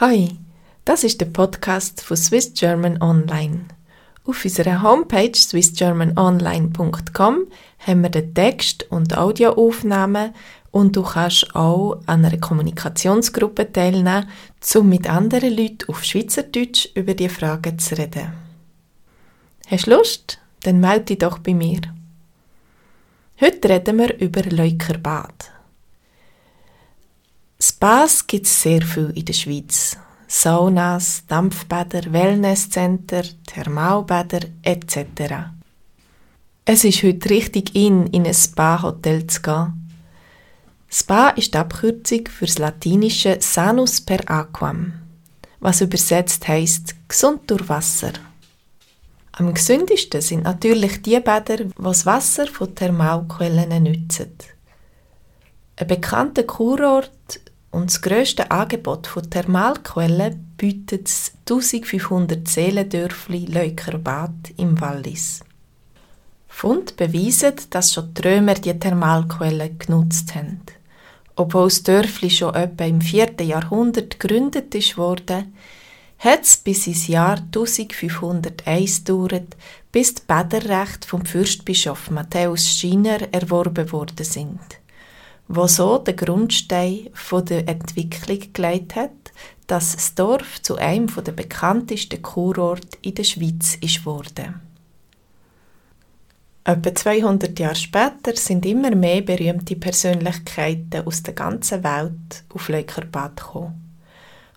Hi, das ist der Podcast von Swiss German Online. Auf unserer Homepage swissgermanonline.com haben wir den Text und Audioaufnahmen und du kannst auch an einer Kommunikationsgruppe teilnehmen, um mit anderen Leuten auf Schweizerdeutsch über die Fragen zu reden. Hast du Lust? Dann melde dich doch bei mir. Heute reden wir über Leukerbad. Spas gibt es sehr viel in der Schweiz. Saunas, Dampfbäder, Wellnesscenter, Thermalbäder etc. Es ist heute richtig in, in ein Spa-Hotel zu gehen. Spa ist die Abkürzung für das latinische Sanus per Aquam, was übersetzt heißt gesund durch Wasser. Am gesündesten sind natürlich die Bäder, die das Wasser von Thermalquellen nutzen. Ein bekannter Kurort und das grösste Angebot von Thermalquellen bietet das 1500 Seelendörfli Leukerbad im Wallis. Fund beweisen, dass schon die Römer die Thermalquellen genutzt haben. Obwohl das Dörfli schon etwa im 4. Jahrhundert gegründet worden, hat es bis ins Jahr 1501 gedauert, bis die Bäderrechte vom Fürstbischof Matthäus Schiner erworben worden sind wo so den Grundstein von der Entwicklung gelegt hat, dass das Dorf zu einem der bekanntesten Kurorte in der Schweiz ist worden. Etwa 200 Jahre später sind immer mehr berühmte Persönlichkeiten aus der ganzen Welt auf Leukerbad gekommen.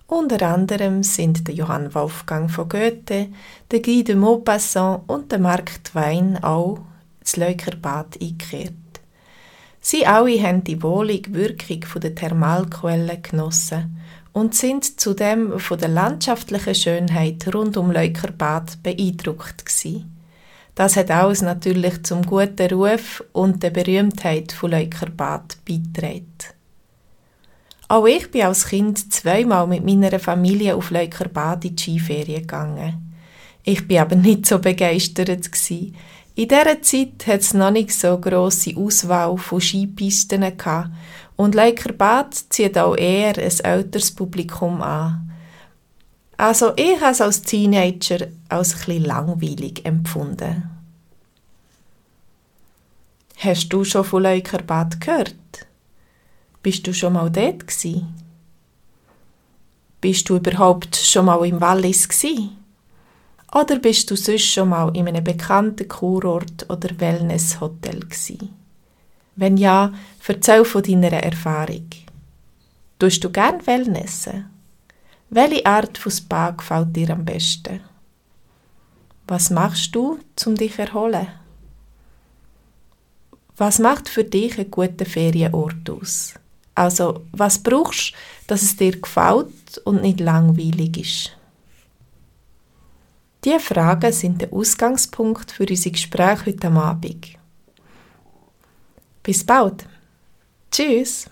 Unter anderem sind der Johann Wolfgang von Goethe, der Guy de Maupassant und der Mark Twain auch ins Leukerbad eingekehrt. Sie alle haben die wohlige Wirkung der Thermalquellen genossen und sind zudem von der landschaftlichen Schönheit rund um Leukerbad beeindruckt gewesen. Das hat alles natürlich zum guten Ruf und der Berühmtheit von Leukerbad beigetragen. Auch ich bin als Kind zweimal mit meiner Familie auf Leukerbad in die Skiferien gegangen. Ich bin aber nicht so begeistert gewesen, in dieser Zeit hat es noch nicht so grosse Auswahl von Skipisten gehabt und Leikerbad zieht auch eher ein älteres Publikum an. Also ich habe es als Teenager als etwas langweilig empfunden. Hast du schon von Leukerbad gehört? Bist du schon mal dort gsi? Bist du überhaupt schon mal im Wallis gsi? Oder bist du sonst schon mal in einem bekannten Kurort oder Wellnesshotel gsi? Wenn ja, erzähl von deiner Erfahrung. Tust du gern Wellnessen? Welche Art von Spa gefällt dir am besten? Was machst du, um dich zu erholen? Was macht für dich einen guten Ferienort aus? Also, was brauchst du, dass es dir gefällt und nicht langweilig ist? Diese Fragen sind der Ausgangspunkt für unser Gespräch heute Abend. Bis bald. Tschüss.